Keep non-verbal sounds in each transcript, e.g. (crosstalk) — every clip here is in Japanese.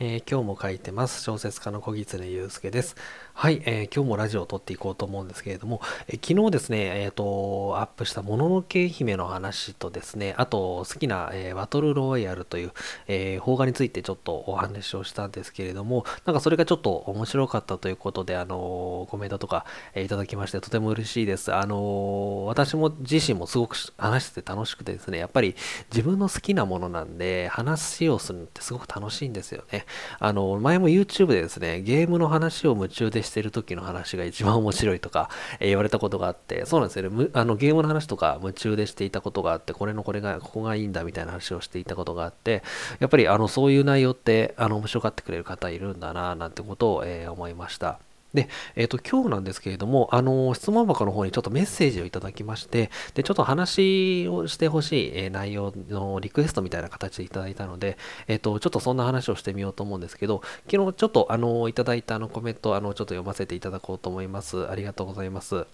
えー、今日も書いてます。小説家の小狐祐介です。はい、えー、今日もラジオを撮っていこうと思うんですけれども、えー、昨日ですね、えっ、と、アップしたもののけ姫の話とですね、あと、好きな、えバトルロワイヤルという、え邦画についてちょっとお話をしたんですけれども、なんかそれがちょっと面白かったということで、あのコメントとか、えいただきまして、とても嬉しいです。あの私も自身もすごく話してて楽しくてですね、やっぱり自分の好きなものなんで、話をするのってすごく楽しいんですよね。あの、前も YouTube でですね、ゲームの話を夢中でしてる時の話が一番面白いとか、えー、言われたことがあって、そうなんですよね。あの、ゲームの話とか夢中でしていたことがあって、これのこれが、ここがいいんだみたいな話をしていたことがあって、やっぱりあの、そういう内容って、あの、面白がってくれる方いるんだな、なんてことを、えー、思いました。で、えっ、ー、と、今日なんですけれども、あの、質問箱の方にちょっとメッセージをいただきまして、で、ちょっと話をしてほしい、えー、内容のリクエストみたいな形でいただいたので、えっ、ー、と、ちょっとそんな話をしてみようと思うんですけど、昨日ちょっと、あの、いただいたあのコメント、あの、ちょっと読ませていただこうと思います。ありがとうございます。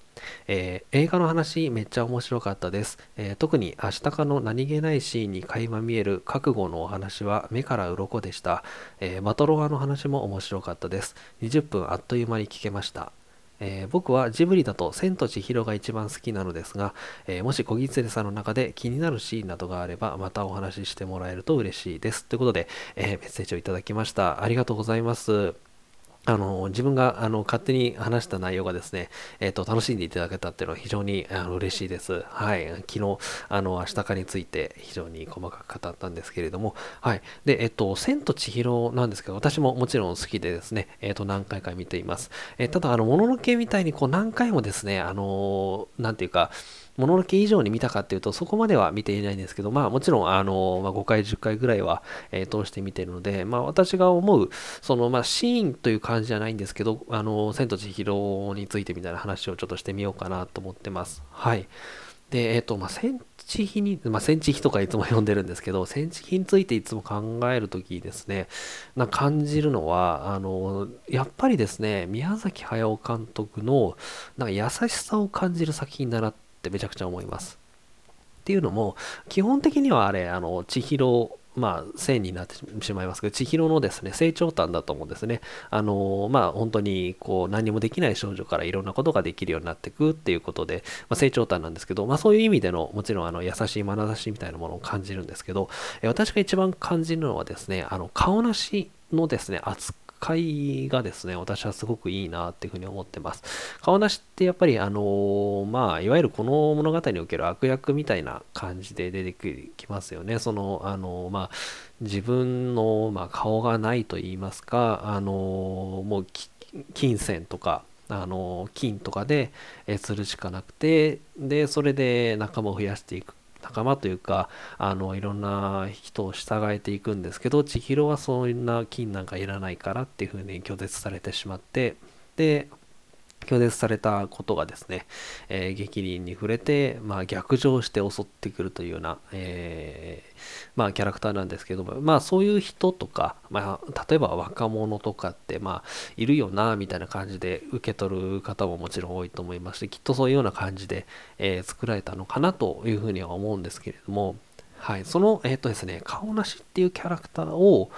えー、映画の話めっちゃ面白かったです、えー、特に明日かの何気ないシーンに垣間見える覚悟のお話は目から鱗でした、えー、バトロワの話も面白かったです20分あっという間に聞けましたえー、僕はジブリだと千と千尋が一番好きなのですが、えー、もし小木連さんの中で気になるシーンなどがあればまたお話ししてもらえると嬉しいです。ということで、えー、メッセージをいただきました。ありがとうございます。あの、自分が、あの、勝手に話した内容がですね、えっ、ー、と、楽しんでいただけたっていうのは非常に、あの、嬉しいです。はい。昨日、あの、明日かについて非常に細かく語ったんですけれども、はい。で、えっ、ー、と、千と千尋なんですけど、私ももちろん好きでですね、えっ、ー、と、何回か見ています。えただ、あの、もののけみたいに、こう、何回もですね、あの、なんていうか、もののけ以上に見たかっていうと、そこまでは見ていないんですけど、まあもちろん、あの、まあ、5回、10回ぐらいは、えー、通して見てるので、まあ私が思う、その、まあシーンという感じじゃないんですけど、あの、千と千尋についてみたいな話をちょっとしてみようかなと思ってます。はい。で、えっ、ー、と、まあ、千地比に、まあ、千地比とかいつも読んでるんですけど、千地比についていつも考えるときですね、な感じるのは、あの、やっぱりですね、宮崎駿監督の、なんか優しさを感じる作品だなっってめちゃくちゃ思います。っていうのも、基本的にはあれ、あの、千尋、まあ、線になってしまいますけど、千尋のですね、成長端だと思うんですね。あの、まあ、本当に、こう、何もできない少女からいろんなことができるようになっていくっていうことで、まあ、成長端なんですけど、まあ、そういう意味での、もちろん、あの、優しい眼差しみたいなものを感じるんですけど、私が一番感じるのはですね、あの、顔なしのですね、扱回がですね、私はすごくいいなっていうふうに思ってます。顔なしってやっぱりあのまあ、いわゆるこの物語における悪役みたいな感じで出てきますよね。その、あのまあ、自分の、まあ、顔がないと言いますか、あのもう金銭とか、あの金とかで、えするしかなくてでそれで仲間を増やしていく仲間というか、あの、いろんな人を従えていくんですけど、千尋はそんな金なんかいらないからっていうふうに拒絶されてしまって、で、拒絶されたことがですね、えー、激鱗に触れて、まあ、逆上して襲ってくるというような、えー、まあ、キャラクターなんですけども、まあ、そういう人とか、まあ、例えば若者とかって、まあ、いるよな、みたいな感じで受け取る方ももちろん多いと思いますし、きっとそういうような感じで、えー、作られたのかなというふうには思うんですけれども、はい、その、えっ、とですね、顔なしっていうキャラクターを、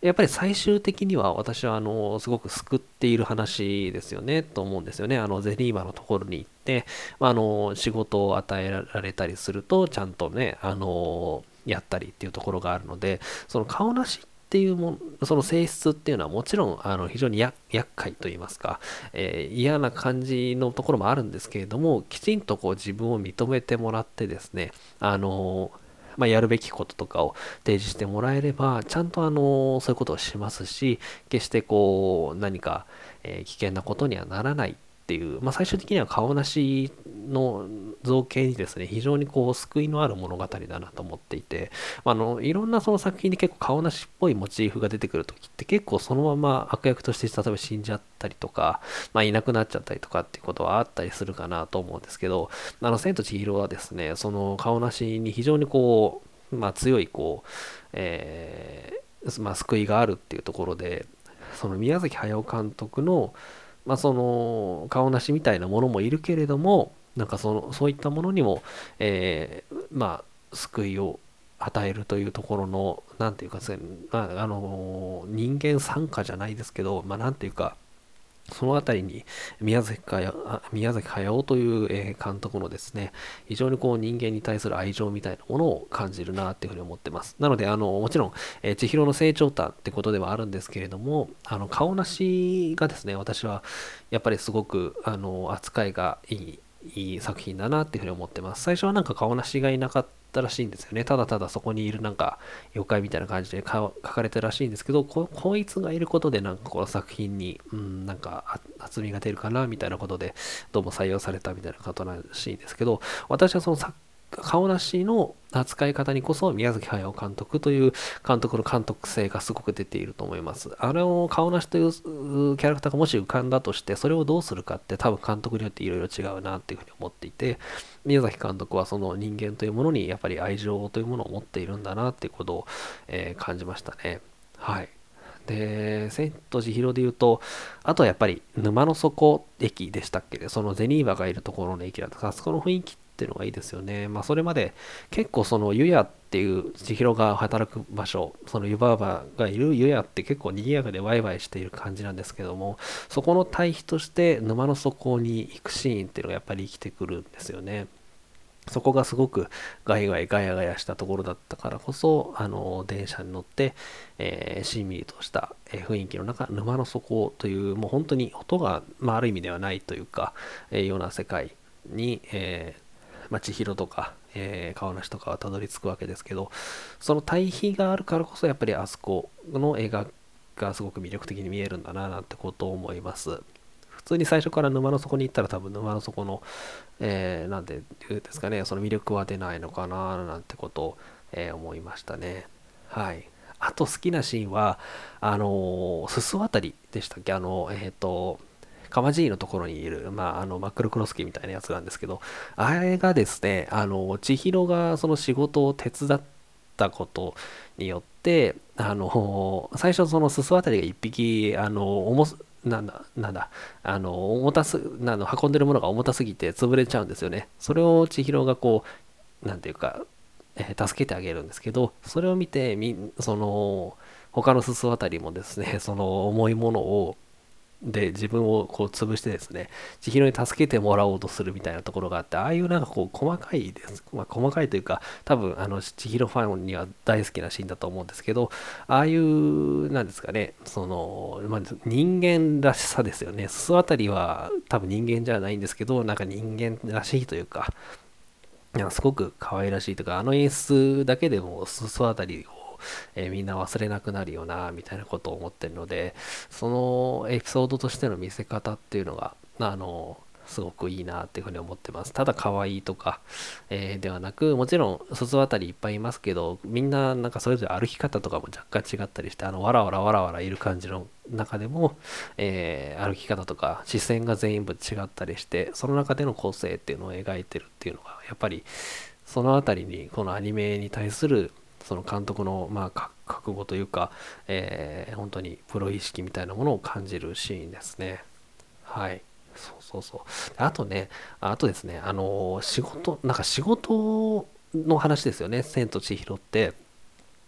やっぱり最終的には私はあのすごく救っている話ですよねと思うんですよね。あのゼニーバのところに行って、まあ、あの仕事を与えられたりするとちゃんとね、あのやったりっていうところがあるので、その顔なしっていうもその性質っていうのはもちろんあの非常に厄介と言いますか、えー、嫌な感じのところもあるんですけれどもきちんとこう自分を認めてもらってですねあのまあ、やるべきこととかを提示してもらえれば、ちゃんとあの、そういうことをしますし、決してこう、何か、え、危険なことにはならないっていう、まあ、最終的には顔なしの造形にですね、非常にこう、救いのある物語だなと思っていて、あの、いろんなその作品に結構顔なしっぽいモチーフが出てくるときって結構そのまま悪役として例えば死んじゃったりとか、まあ、いなくなっちゃったりとかっていうことはあったりするかなと思うんですけど、あの、千と千尋はですね、その顔なしに非常にこう、まあ、強いこう、えー、まあ、救いがあるっていうところで、その宮崎駿監督の、まあ、その顔なしみたいなものもいるけれども、なんかそのそういったものにも、えー、まあ、救いを与えるというところの、何て言うか、まあ、あの、人間参加じゃないですけど、まあ、て言うか、そのあたりに宮崎宮崎駿という、監督のですね、非常にこう人間に対する愛情みたいなものを感じるなっていうふうに思ってます。なので、あの、もちろん、えー、千尋の成長譚ってことではあるんですけれども、あの、顔なしがですね、私はやっぱりすごく、あの、扱いがいい、いい作品だなっていうふうに思ってます。最初はなんか顔なしがいなかったったらしいんですよね。ただただそこにいるなんか妖怪みたいな感じで書かれてるらしいんですけどこ、こいつがいることでなんかこの作品に、うん、なんか厚みが出るかなみたいなことでどうも採用されたみたいなことらしいんですけど、私はその作顔なしの扱い方にこそ宮崎駿監督という監督の監督性がすごく出ていると思います。あれを顔なしというキャラクターがもし浮かんだとしてそれをどうするかって多分監督によっていろいろ違うなっていうふうに思っていて宮崎監督はその人間というものにやっぱり愛情というものを持っているんだなっていうことを、えー、感じましたね。はい。で、千と千尋で言うと、あとはやっぱり沼の底駅でしたっけそのゼニーバがいるところの駅だったあそこの雰囲気っっていうのがいいですよね。まあそれまで結構その湯屋っていう千尋が働く場所、その湯婆婆がいる湯屋って結構賑やかでワイワイしている感じなんですけども、そこの対比として沼の底に行くシーンっていうのがやっぱり生きてくるんですよね。そこがすごくガイガイガヤガヤしたところだったからこそ、あの、電車に乗って、えー、しんみりとした、え雰囲気の中、沼の底という、もう本当に音が、まあ、ある意味ではないというか、えー、ような世界に、えーまあ、千尋とか、えー、川梨とかはたどり着くわけですけど、その対比があるからこそ、やっぱりあそこの映画がすごく魅力的に見えるんだな、なんてことを思います。普通に最初から沼の底に行ったら多分沼の底の、えー、なんて言うんですかね、その魅力は出ないのかな、なんてことを、えー、思いましたね。はい。あと好きなシーンは、あのー、すす渡りでしたっけ？あの、えっ、ー、と、川尻のところにいる、まあ、あの、マックルクロスキーみたいなやつなんですけど、あれがですね、あの、千尋がその仕事を手伝ったことによって、あの、最初そのすす渡りが一匹、あの、重す、なんだ、なんだ、あの、重たす、なの、運んでるものが重たすぎて潰れちゃうんですよね。それを千尋がこう、なんていうか、えー、助けてあげるんですけど、それを見て、み、その、他のすす渡りもですね、その重いものを、で自分をこう潰してですね、千尋に助けてもらおうとするみたいなところがあって、ああいうなんかこう細かいです。まあ、細かいというか、多分あの千尋ファンには大好きなシーンだと思うんですけど、ああいう、なんですかね、その、まあ、人間らしさですよね。裾あたりは多分人間じゃないんですけど、なんか人間らしいというか、すごく可愛らしいとか、あの演出だけでも裾あたりをえー、みんな忘れなくなるよな、みたいなことを思ってるので、そのエピソードとしての見せ方っていうのが、あの、すごくいいなっていうふうに思ってます。ただ可愛いとか、えー、ではなく、もちろん、卒あたりいっぱいいますけど、みんななんかそれぞれ歩き方とかも若干違ったりして、あの、わらわらわらわらいる感じの中でも、えー、歩き方とか視線が全部違ったりして、その中での個性っていうのを描いてるっていうのが、やっぱり、そのあたりに、このアニメに対するその監督の、まあ、覚悟というか、えー、本当にプロ意識みたいなものを感じるシーンですね。はい。そうそうそう。あとね、あとですね、あの、仕事、なんか仕事の話ですよね、千と千尋って。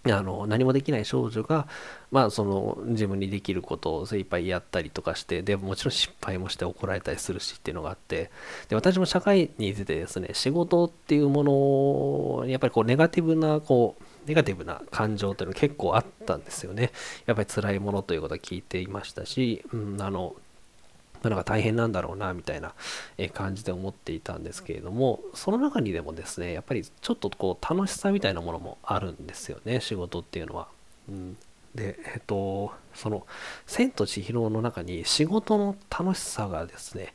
あの何もできない少女が、まあ、その自分にできることを精一杯やったりとかしてでもちろん失敗もして怒られたりするしっていうのがあってで私も社会に出てですね仕事っていうものにやっぱりこうネガティブなこうネガティブな感情というのが結構あったんですよねやっぱり辛いものということは聞いていましたし、うん、あのなんか大変なんだろうなみたいな感じで思っていたんですけれどもその中にでもですねやっぱりちょっとこう楽しさみたいなものもあるんですよね仕事っていうのは。うん、でえっとその「千と千尋」の中に仕事の楽しさがですね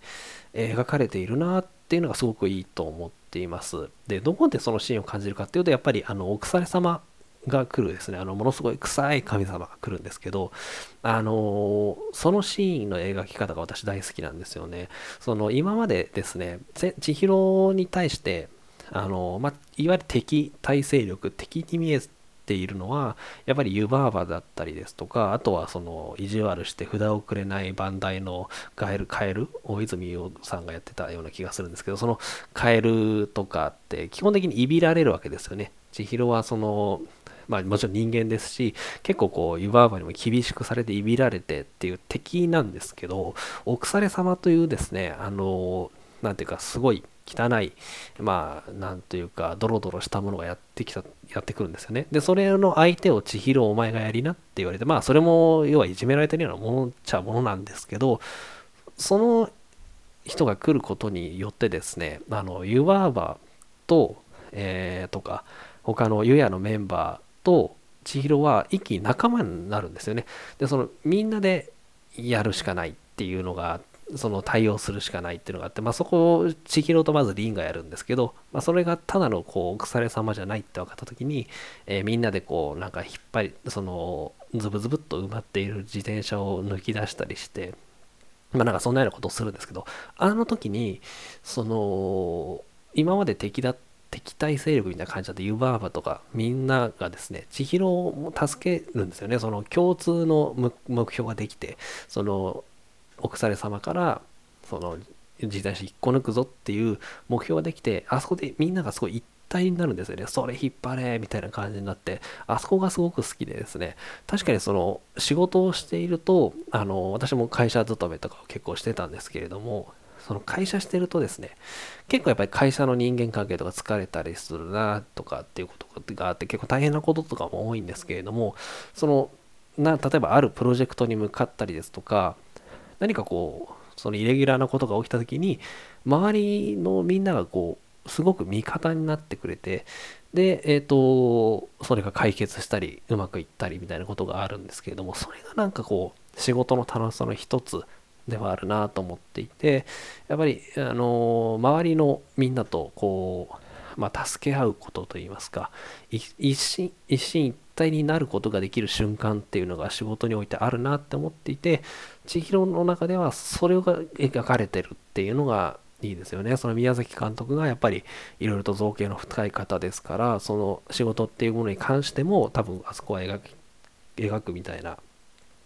描かれているなっていうのがすごくいいと思ってっています。でどこでそのシーンを感じるかっていうとやっぱりあのお腐れ様が来るですね、あの、ものすごい臭い神様が来るんですけど、あのそのシーンの描き方が私大好きなんですよね。その、今までですね、千尋に対して、あのまあ、いわゆる敵対勢力、敵に見えているのは、やっぱり湯婆婆だったりですとか、あとはその意地悪して札をくれない番台のカエル、カエル、大泉洋さんがやってたような気がするんですけど、そのカエルとかって基本的にいびられるわけですよね。千尋はそのまあもちろん人間ですし結構こう湯婆婆にも厳しくされていびられてっていう敵なんですけどお腐れ様というですねあのなんていうかすごい汚いまあなんというかドロドロしたものがやってきたやってくるんですよね。でそれの相手を千尋お前がやりなって言われてまあそれも要はいじめられてるようなものっちゃものなんですけどその人が来ることによってですねあの湯婆婆と、えー、とか他の湯屋のメンバーと千尋は一気に仲間になるんですよね。でそのみんなでやるしかないっていうのがその対応するしかないっていうのがあって、まあ、そこを千尋とまず凛がやるんですけど、まあ、それがただのこう腐れ様じゃないって分かった時に、えー、みんなでこうなんか引っ張りそのズブズブっと埋まっている自転車を抜き出したりしてまあなんかそんなようなことをするんですけどあの時にその今まで敵だ敵対勢力みたいな感じだって湯婆婆とかみんながですね千尋を助けるんですよね。その共通の目標ができてそのお腐れ様からその自転車引っこ抜くぞっていう目標ができてあそこでみんながすごい一体になるんですよね。それ引っ張れみたいな感じになってあそこがすごく好きでですね。確かにその仕事をしているとあの私も会社勤めとかを結構してたんですけれどもその会社してるとですね結構やっぱり会社の人間関係とか疲れたりするなとかっていうことがあって結構大変なこととかも多いんですけれどもそのな例えばあるプロジェクトに向かったりですとか何かこうそのイレギュラーなことが起きた時に周りのみんながこうすごく味方になってくれてでえっ、ー、とそれが解決したりうまくいったりみたいなことがあるんですけれどもそれがなんかこう仕事の楽しさの一つではあるなと思っていてやっぱりあの周りのみんなとこう、まあ、助け合うことといいますか一心一体になることができる瞬間っていうのが仕事においてあるなって思っていて千尋の中ではそれが描かれてるっていうのがいいですよね。その宮崎監督がやっぱりいろいろと造形の深い方ですからその仕事っていうものに関しても多分あそこは描描くみたいな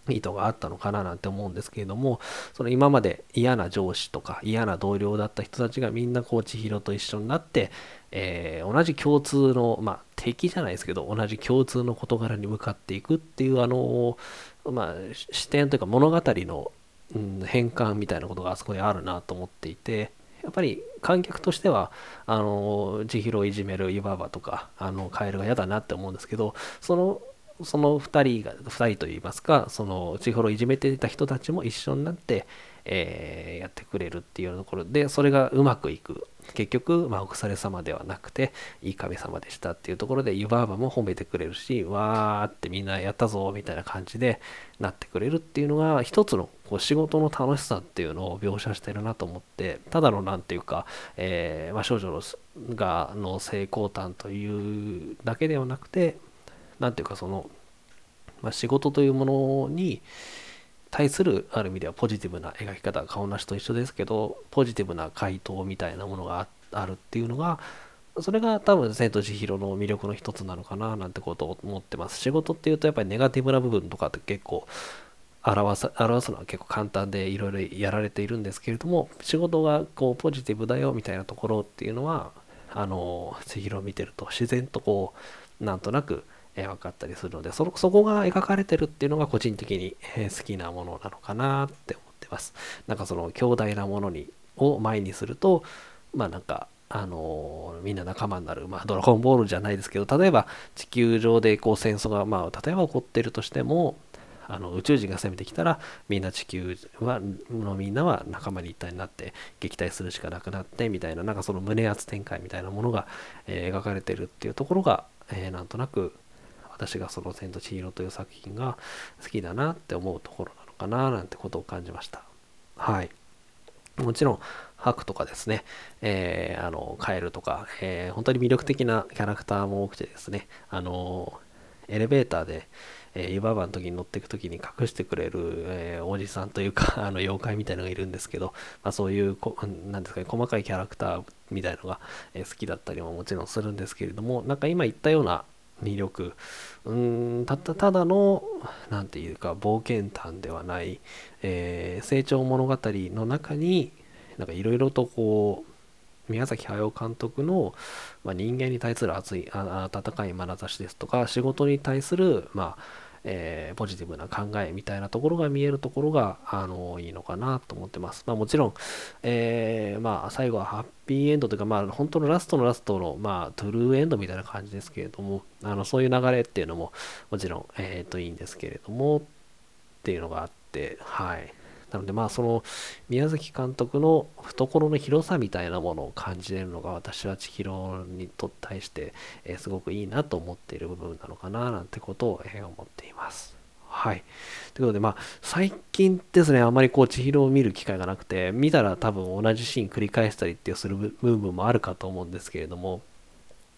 意図があったのかななんて思うんですけれどもその今まで嫌な上司とか嫌な同僚だった人たちがみんなこう千尋と一緒になって、えー、同じ共通のまあ敵じゃないですけど同じ共通の事柄に向かっていくっていうあのまあ視点というか物語の、うん、変換みたいなことがあそこにあるなと思っていてやっぱり観客としてはあの千尋をいじめる湯婆婆とかあのカエルが嫌だなって思うんですけどそのその2人が2人といいますかその千尋をいじめていた人たちも一緒になって、えー、やってくれるっていうところでそれがうまくいく結局、まあ、お腐れ様ではなくていい神様でしたっていうところで湯婆婆も褒めてくれるしわーってみんなやったぞみたいな感じでなってくれるっていうのが一つのこう仕事の楽しさっていうのを描写してるなと思ってただの何ていうか、えー、まあ、少女のがの成功譚というだけではなくて何ていうかその、まあ、仕事というものに対するある意味ではポジティブな描き方顔なしと一緒ですけどポジティブな回答みたいなものがあるっていうのがそれが多分千と千尋の魅力の一つなのかななんてことを思ってます。仕事っていうとやっぱりネガティブな部分とかって結構表す表すのは結構簡単でいろいろやられているんですけれども仕事がこうポジティブだよみたいなところっていうのはあの千尋を見てると自然とこうなんとなくえ分かったりするのでそそこが描かれてるっていうのが個人的に、え好きなものなのかなって思ってます。なんかその強大なものにを前にするとまあなんかあの、みんな仲間になる、まあ、ドラゴンボールじゃないですけど例えば地球上でこう戦争が、まあ、例えば起こってるとしてもあの宇宙人が攻めてきたらみんな地球はのみんなは仲間に一体になって撃退するしかなくなってみたいななんかその胸圧展開みたいなものが、えー、描かれてるっていうところが、えー、なんとなく私がその「千と千尋」という作品が好きだなって思うところなのかななんてことを感じました。はい。もちろんハクとかですね、えー、あのカエルとか、えー、本当に魅力的なキャラクターも多くてですね。あのエレベーターで、えー、湯婆婆の時に乗っていく時に隠してくれる、えー、おじさんというか (laughs) あの妖怪みたいのがいるんですけど、まあ、そういうこなんですかね細かいキャラクターみたいのが、え好きだったりももちろんするんですけれどもなんか今言ったような魅力。うんたったただの何て言うか冒険譚ではない、えー、成長物語の中になんかいろいろとこう宮崎駿監督の、まあ、人間に対する熱い温かい眼差しですとか仕事に対する、まあえー、ポジティブな考えみたいなところが見えるところがあのいいのかなと思ってます。まあ、もちろん、えー、まあ、最後はハッピーエンドというか、まあ、本当のラストのラストの、まあ、トゥルーエンドみたいな感じですけれども、あのそういう流れっていうのももちろん、えー、といいんですけれどもっていうのがあって、はい。なのでまあその宮崎監督の懐の広さみたいなものを感じれるのが私は千尋にと対して、え、すごくいいなと思っている部分なのかななんてことを、え、思っています。はい。ということで、まあ、最近ですね、あまりこう、千尋を見る機会がなくて、見たら多分同じシーン繰り返したりっていうする部分もあるかと思うんですけれども、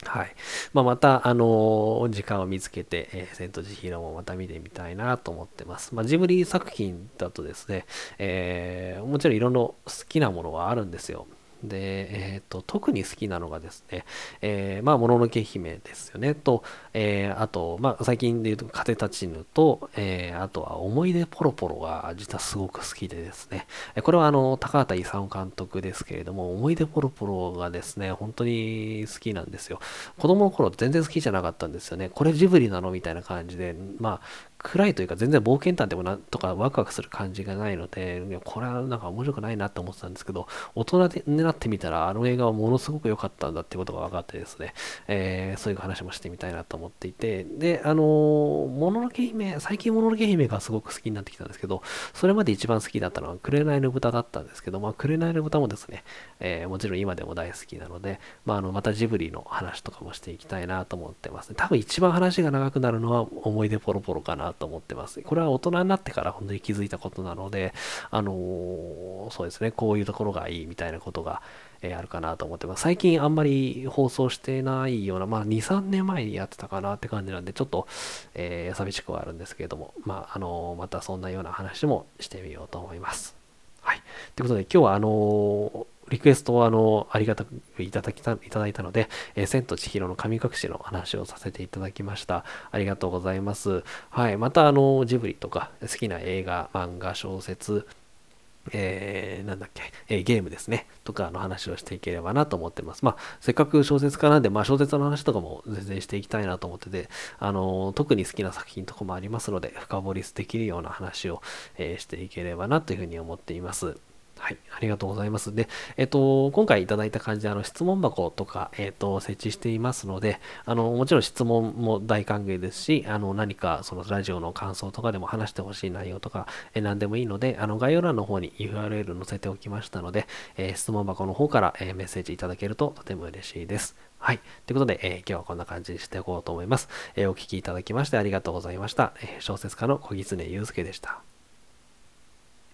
はい。まあ、また、あのー、時間を見つけて、えー、千と千尋もまた見てみたいなと思ってます。まあ、ジブリ作品だとですね、えー、もちろんいろんな好きなものはあるんですよ。で、えっ、ー、と、特に好きなのがですね、えー、まあ、もののけ姫ですよね、と、えー、あと、まあ、最近で言うと、風立ちぬと、えー、あとは、思い出ポロポロが実はすごく好きでですね、これは、あの、高畑勲監督ですけれども、思い出ポロポロがですね、本当に好きなんですよ。子供の頃全然好きじゃなかったんですよね。これジブリなの？みたいな感じで、まあ、暗いというか全然冒険探でもなんとかワクワクする感じがないので、これはなんか面白くないなって思ってたんですけど、大人になってみたらあの映画はものすごく良かったんだっていうことが分かってですね、えー、そういう話もしてみたいなと思っていて、で、あの、もののけ姫、最近もののけ姫がすごく好きになってきたんですけど、それまで一番好きだったのは紅の豚だったんですけど、まあ、紅の豚もですね、えー、もちろん今でも大好きなので、まあ、あのまたジブリの話とかもしていきたいなと思ってますね。多分一番話が長くなるのは思い出ポロポロかなと思ってます。これは大人になってから本当に気づいたことなので、あのー、そうですね、こういうところがいいみたいなことが、えー、あるかなと思ってます。最近あんまり放送してないような、まあ2、3年前にやってたかなって感じなんで、ちょっと、えー、寂しくはあるんですけれども、まあ、あのまたそんなような話もしてみようと思います。はい。ということで、今日はあのリクエストをあの、ありがたくいただきた、いただいたので、えー、千と千尋の神隠しの話をさせていただきました。ありがとうございます。はい。またあの、ジブリとか、好きな映画、漫画、小説、えー、なんだっけ、えー、ゲームですね、とかの話をしていければなと思ってます。まあ、せっかく小説家なんで、まあ、小説の話とかも全然していきたいなと思ってて、あのー、特に好きな作品とかもありますので、深掘りできるような話を、えしていければなというふうに思っています。はい、ありがとうございます。で、えっと、今回いただいた感じで、あの、質問箱とか、えっと、設置していますので、あの、もちろん質問も大歓迎ですし、あの、何か、そのラジオの感想とかでも話してほしい内容とか、え何でもいいので、あの、概要欄の方に URL 載せておきましたので、えー、質問箱の方から、えメッセージいただけるととても嬉しいです。はい。ということで、えー、今日はこんな感じにしていこうと思います。え、お聴きいただきましてありがとうございました。え、小説家の小狐祐介でした。